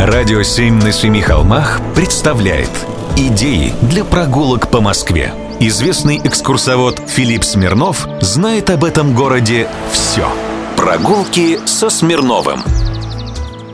Радио «Семь на семи холмах» представляет Идеи для прогулок по Москве. Известный экскурсовод Филипп Смирнов знает об этом городе все. Прогулки со Смирновым.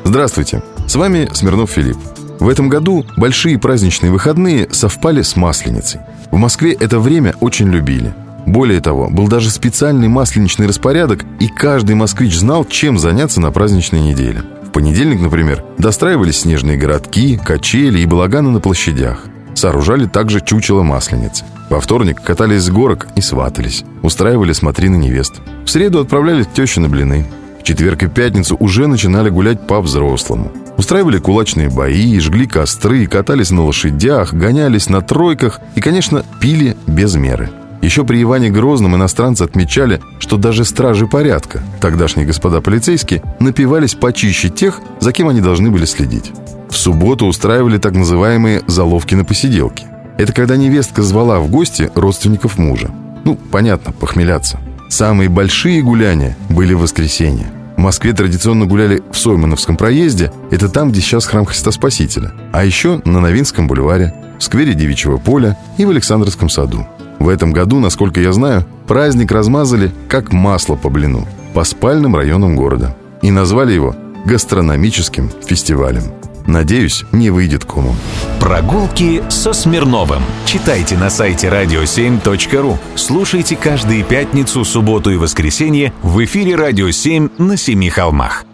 Здравствуйте, с вами Смирнов Филипп. В этом году большие праздничные выходные совпали с Масленицей. В Москве это время очень любили. Более того, был даже специальный масленичный распорядок, и каждый москвич знал, чем заняться на праздничной неделе. Понедельник, например, достраивались снежные городки, качели и балаганы на площадях. Сооружали также чучело масленицы. Во вторник катались с горок и сватались. Устраивали смотрины невест. В среду отправляли к теще на блины. В четверг и пятницу уже начинали гулять по-взрослому. Устраивали кулачные бои, жгли костры, катались на лошадях, гонялись на тройках и, конечно, пили без меры. Еще при Иване Грозном иностранцы отмечали, что даже стражи порядка, тогдашние господа полицейские, напивались почище тех, за кем они должны были следить. В субботу устраивали так называемые «заловки на посиделки». Это когда невестка звала в гости родственников мужа. Ну, понятно, похмеляться. Самые большие гуляния были в воскресенье. В Москве традиционно гуляли в Соймановском проезде, это там, где сейчас храм Христа Спасителя, а еще на Новинском бульваре, в сквере Девичьего поля и в Александровском саду. В этом году, насколько я знаю, праздник размазали как масло по блину по спальным районам города и назвали его гастрономическим фестивалем. Надеюсь, не выйдет кому. Прогулки со Смирновым. Читайте на сайте radio7.ru. Слушайте каждые пятницу, субботу и воскресенье в эфире «Радио 7» на Семи холмах.